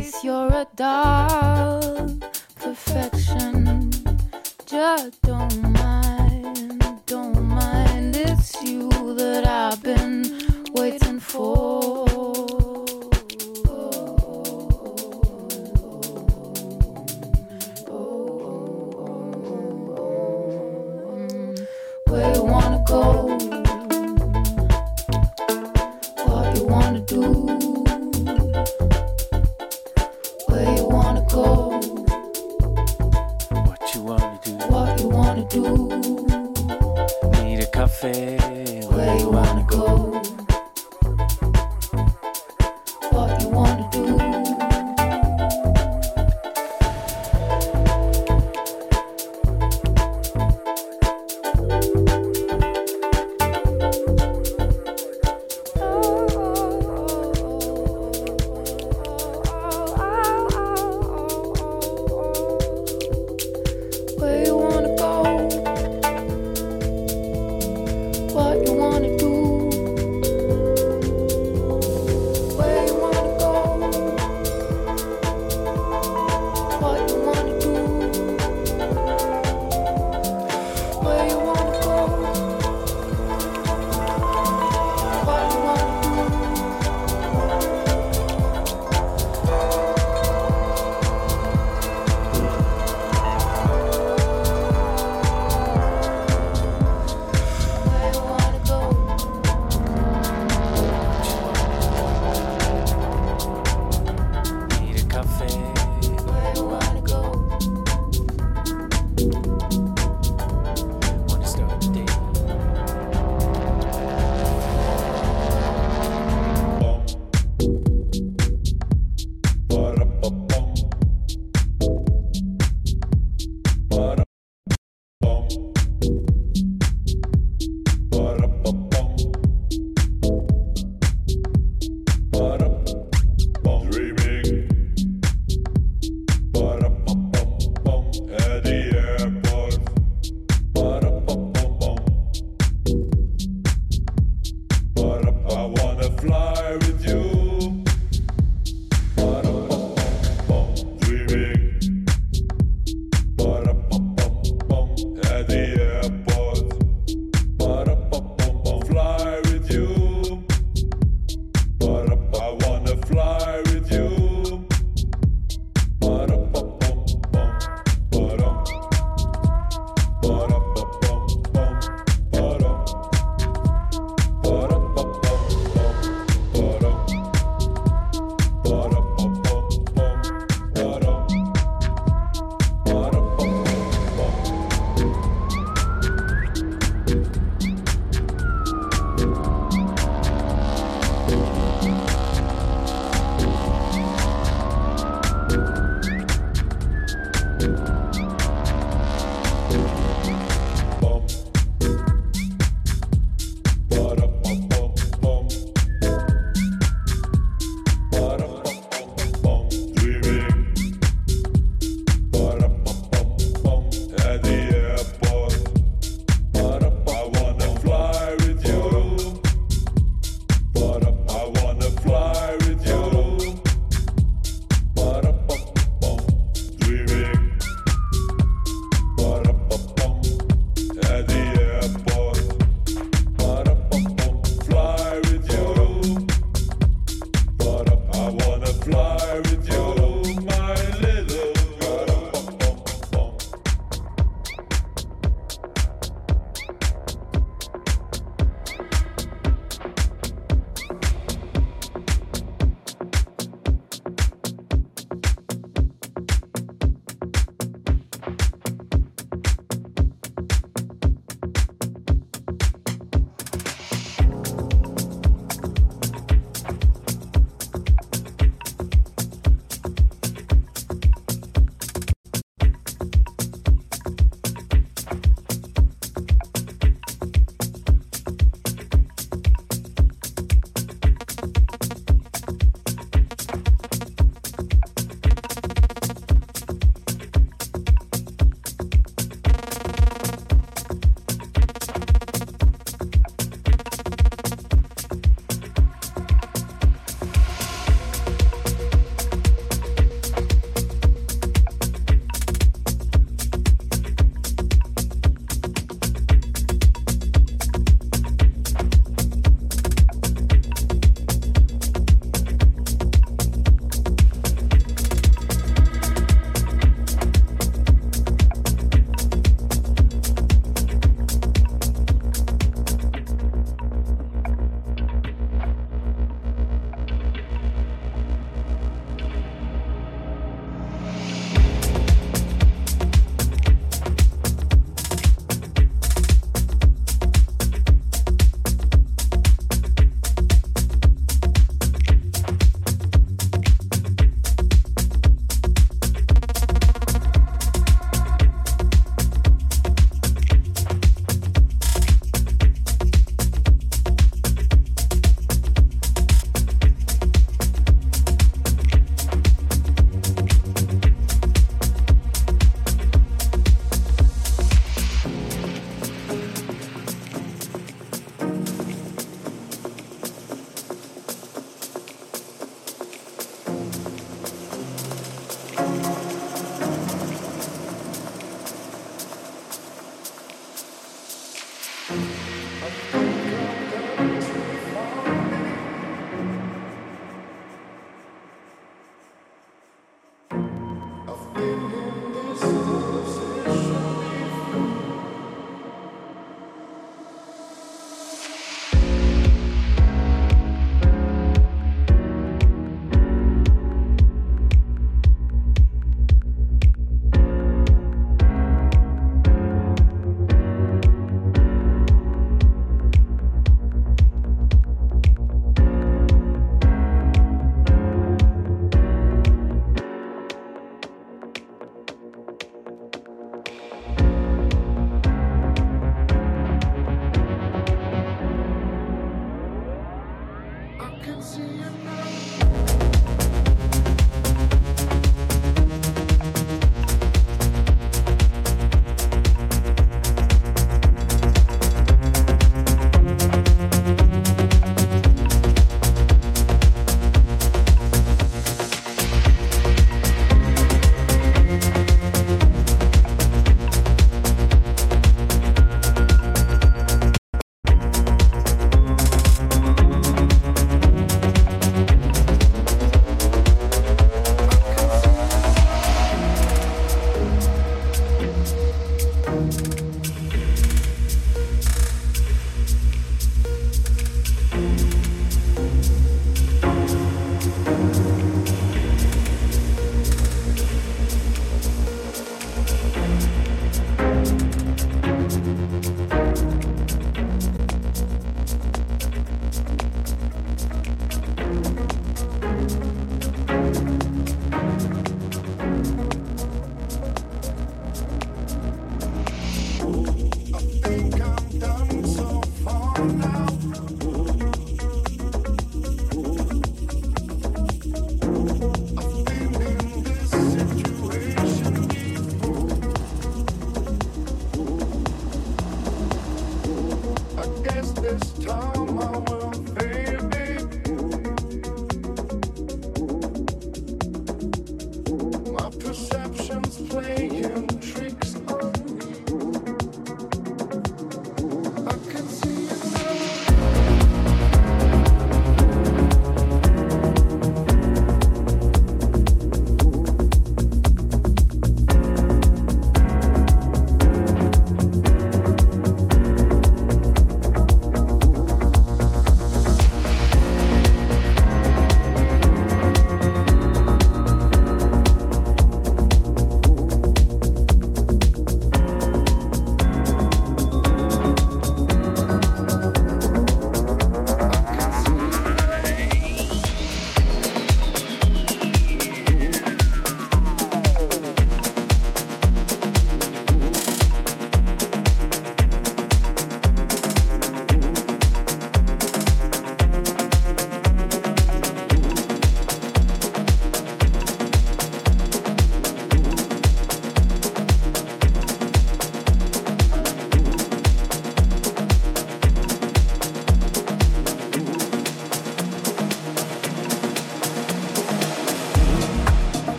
place. You're a doll. Perfection. Just don't